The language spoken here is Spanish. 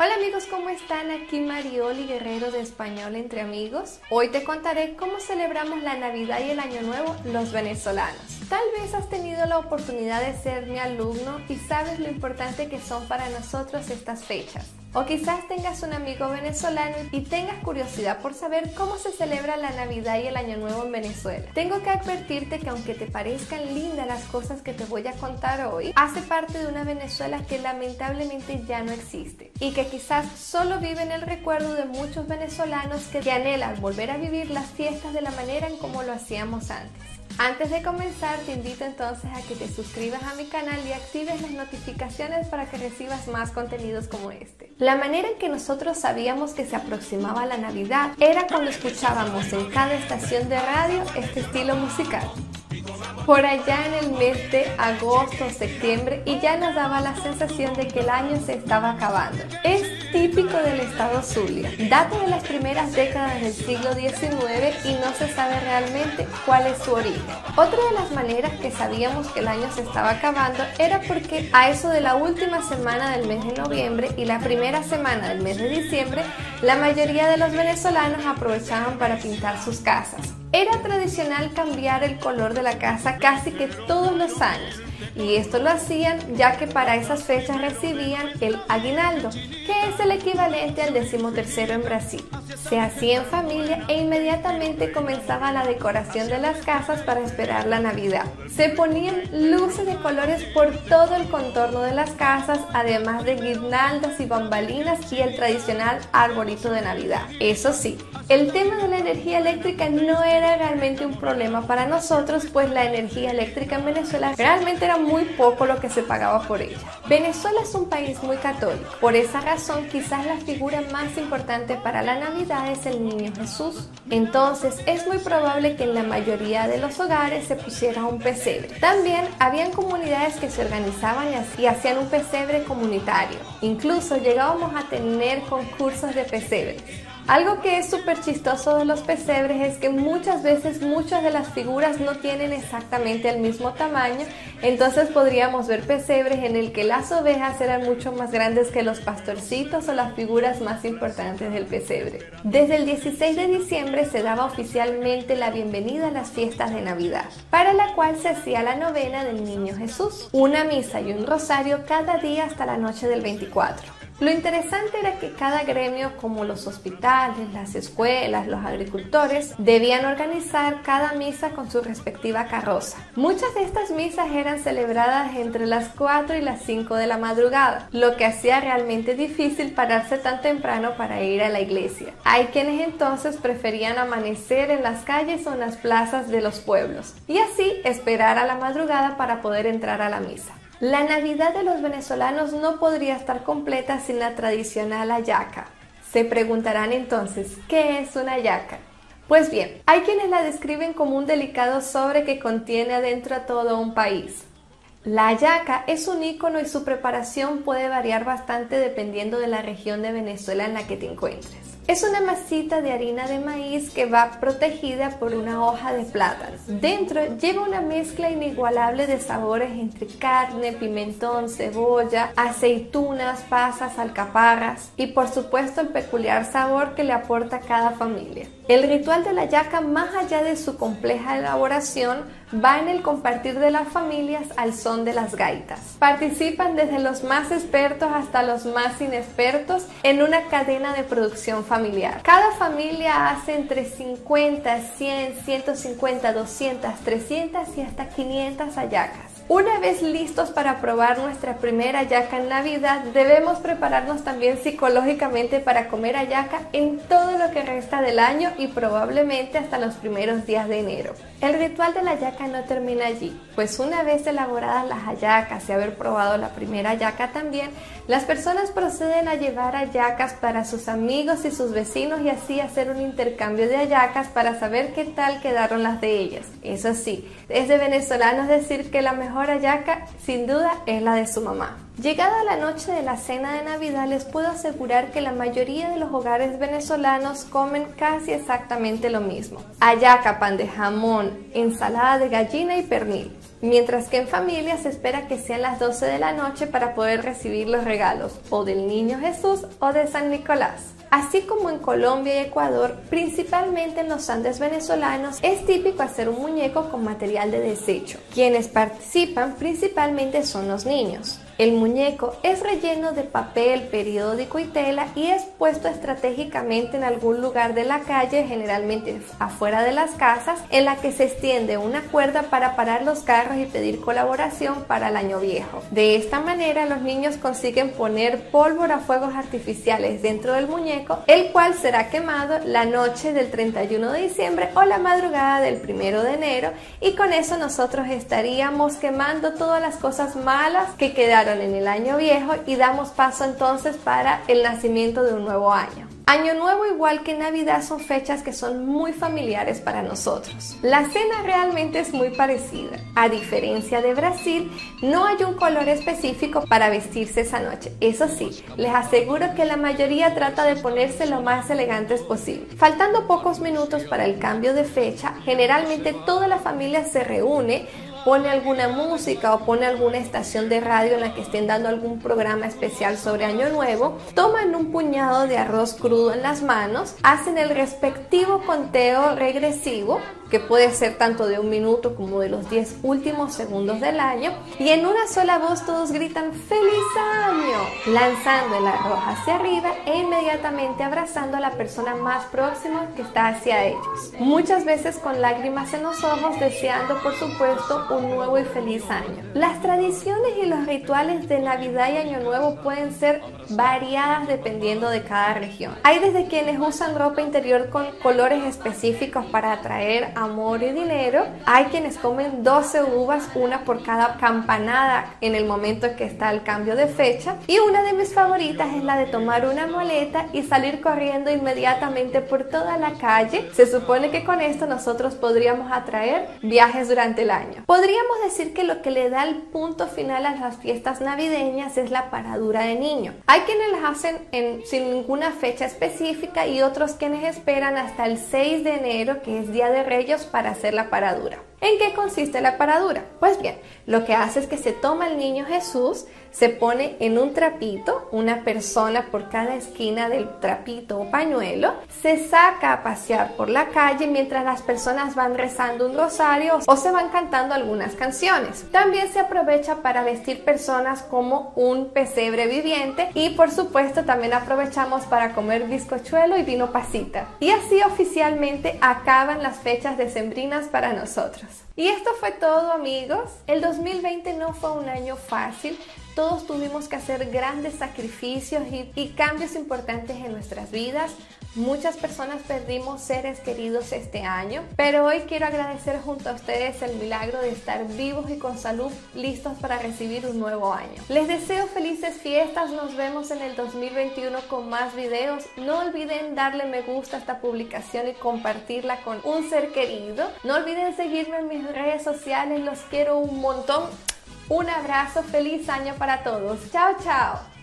Hola amigos, ¿cómo están? Aquí Marioli Guerrero de Español entre Amigos. Hoy te contaré cómo celebramos la Navidad y el Año Nuevo los venezolanos. Tal vez has tenido la oportunidad de ser mi alumno y sabes lo importante que son para nosotros estas fechas. O quizás tengas un amigo venezolano y tengas curiosidad por saber cómo se celebra la Navidad y el Año Nuevo en Venezuela. Tengo que advertirte que aunque te parezcan lindas las cosas que te voy a contar hoy, hace parte de una Venezuela que lamentablemente ya no existe y que quizás solo vive en el recuerdo de muchos venezolanos que, que anhelan volver a vivir las fiestas de la manera en como lo hacíamos antes. Antes de comenzar, te invito entonces a que te suscribas a mi canal y actives las notificaciones para que recibas más contenidos como este. La manera en que nosotros sabíamos que se aproximaba la Navidad era cuando escuchábamos en cada estación de radio este estilo musical por allá en el mes de agosto septiembre y ya nos daba la sensación de que el año se estaba acabando. Típico del estado Zulia, data de las primeras décadas del siglo XIX y no se sabe realmente cuál es su origen. Otra de las maneras que sabíamos que el año se estaba acabando era porque a eso de la última semana del mes de noviembre y la primera semana del mes de diciembre, la mayoría de los venezolanos aprovechaban para pintar sus casas. Era tradicional cambiar el color de la casa casi que todos los años y esto lo hacían ya que para esas fechas recibían el aguinaldo, que es el equivalente al decimotercero en Brasil. Se hacía en familia e inmediatamente comenzaba la decoración de las casas para esperar la Navidad. Se ponían luces de colores por todo el contorno de las casas, además de guirnaldas y bambalinas y el tradicional arbolito de Navidad. Eso sí, el tema de la energía eléctrica no era realmente un problema para nosotros, pues la energía eléctrica en Venezuela realmente era poco lo que se pagaba por ella. Venezuela es un país muy católico, por esa razón quizás la figura más importante para la Navidad es el Niño Jesús. Entonces es muy probable que en la mayoría de los hogares se pusiera un pesebre. También habían comunidades que se organizaban y hacían un pesebre comunitario. Incluso llegábamos a tener concursos de pesebres. Algo que es súper chistoso de los pesebres es que muchas veces muchas de las figuras no tienen exactamente el mismo tamaño, entonces podríamos ver pesebres en el que las ovejas eran mucho más grandes que los pastorcitos o las figuras más importantes del pesebre. Desde el 16 de diciembre se daba oficialmente la bienvenida a las fiestas de Navidad, para la cual se hacía la novena del Niño Jesús, una misa y un rosario cada día hasta la noche del 24. Lo interesante era que cada gremio, como los hospitales, las escuelas, los agricultores, debían organizar cada misa con su respectiva carroza. Muchas de estas misas eran celebradas entre las 4 y las 5 de la madrugada, lo que hacía realmente difícil pararse tan temprano para ir a la iglesia. Hay quienes entonces preferían amanecer en las calles o en las plazas de los pueblos y así esperar a la madrugada para poder entrar a la misa. La Navidad de los venezolanos no podría estar completa sin la tradicional ayaca. Se preguntarán entonces, ¿qué es una ayaca? Pues bien, hay quienes la describen como un delicado sobre que contiene adentro a todo un país. La ayaca es un icono y su preparación puede variar bastante dependiendo de la región de Venezuela en la que te encuentres. Es una masita de harina de maíz que va protegida por una hoja de plátano. Dentro lleva una mezcla inigualable de sabores entre carne, pimentón, cebolla, aceitunas, pasas, alcaparras y por supuesto el peculiar sabor que le aporta cada familia. El ritual de la yaca, más allá de su compleja elaboración, va en el compartir de las familias al son de las gaitas. Participan desde los más expertos hasta los más inexpertos en una cadena de producción familiar. Cada familia hace entre 50, 100, 150, 200, 300 y hasta 500 ayacas. Una vez listos para probar nuestra primera yaca en Navidad, debemos prepararnos también psicológicamente para comer ayaca en todo lo que resta del año y probablemente hasta los primeros días de enero. El ritual de la yaca no termina allí, pues una vez elaboradas las ayacas y haber probado la primera yaca también, las personas proceden a llevar ayacas para sus amigos y sus vecinos y así hacer un intercambio de ayacas para saber qué tal quedaron las de ellas. Eso sí, es de venezolanos decir que la mejor ayaca sin duda es la de su mamá. Llegada la noche de la cena de Navidad les puedo asegurar que la mayoría de los hogares venezolanos comen casi exactamente lo mismo. Ayaca, pan de jamón, ensalada de gallina y pernil. mientras que en familia se espera que sean las 12 de la noche para poder recibir los regalos o del Niño Jesús o de San Nicolás. Así como en Colombia y Ecuador, principalmente en los Andes venezolanos, es típico hacer un muñeco con material de desecho. Quienes participan principalmente son los niños. El muñeco es relleno de papel, periódico y tela y es puesto estratégicamente en algún lugar de la calle, generalmente afuera de las casas, en la que se extiende una cuerda para parar los carros y pedir colaboración para el año viejo. De esta manera los niños consiguen poner pólvora fuegos artificiales dentro del muñeco, el cual será quemado la noche del 31 de diciembre o la madrugada del 1 de enero y con eso nosotros estaríamos quemando todas las cosas malas que quedaron en el año viejo y damos paso entonces para el nacimiento de un nuevo año. Año Nuevo igual que Navidad son fechas que son muy familiares para nosotros. La cena realmente es muy parecida. A diferencia de Brasil, no hay un color específico para vestirse esa noche. Eso sí, les aseguro que la mayoría trata de ponerse lo más elegantes posible. Faltando pocos minutos para el cambio de fecha, generalmente toda la familia se reúne pone alguna música o pone alguna estación de radio en la que estén dando algún programa especial sobre Año Nuevo, toman un puñado de arroz crudo en las manos, hacen el respectivo conteo regresivo, que puede ser tanto de un minuto como de los 10 últimos segundos del año, y en una sola voz todos gritan ¡Feliz año! lanzando el arroz hacia arriba e inmediatamente abrazando a la persona más próxima que está hacia ellos. Muchas veces con lágrimas en los ojos, deseando por supuesto un nuevo y feliz año. Las tradiciones y los rituales de Navidad y Año Nuevo pueden ser variadas dependiendo de cada región. Hay desde quienes usan ropa interior con colores específicos para atraer amor y dinero, hay quienes comen 12 uvas, una por cada campanada en el momento en que está el cambio de fecha, y una de mis favoritas es la de tomar una maleta y salir corriendo inmediatamente por toda la calle. Se supone que con esto nosotros podríamos atraer viajes durante el año. Podríamos decir que lo que le da el punto final a las fiestas navideñas es la paradura de niño. Hay quienes las hacen en, sin ninguna fecha específica y otros quienes esperan hasta el 6 de enero, que es Día de Reyes, para hacer la paradura. ¿En qué consiste la paradura? Pues bien, lo que hace es que se toma el niño Jesús, se pone en un trapito, una persona por cada esquina del trapito o pañuelo, se saca a pasear por la calle mientras las personas van rezando un rosario o se van cantando algunas canciones. También se aprovecha para vestir personas como un pesebre viviente y por supuesto también aprovechamos para comer bizcochuelo y vino pasita. Y así oficialmente acaban las fechas decembrinas para nosotros. Y esto fue todo amigos. El 2020 no fue un año fácil. Todos tuvimos que hacer grandes sacrificios y, cambios importantes en nuestras vidas. Muchas personas perdimos seres queridos este año, pero hoy quiero agradecer junto a ustedes el milagro de estar vivos y con salud listos para recibir un nuevo año. Les deseo felices fiestas, nos vemos en el 2021 con más videos. No olviden darle me gusta a esta publicación y compartirla con un ser querido. No olviden seguirme en mis redes sociales, los quiero un montón. Un abrazo, feliz año para todos. Chao, chao.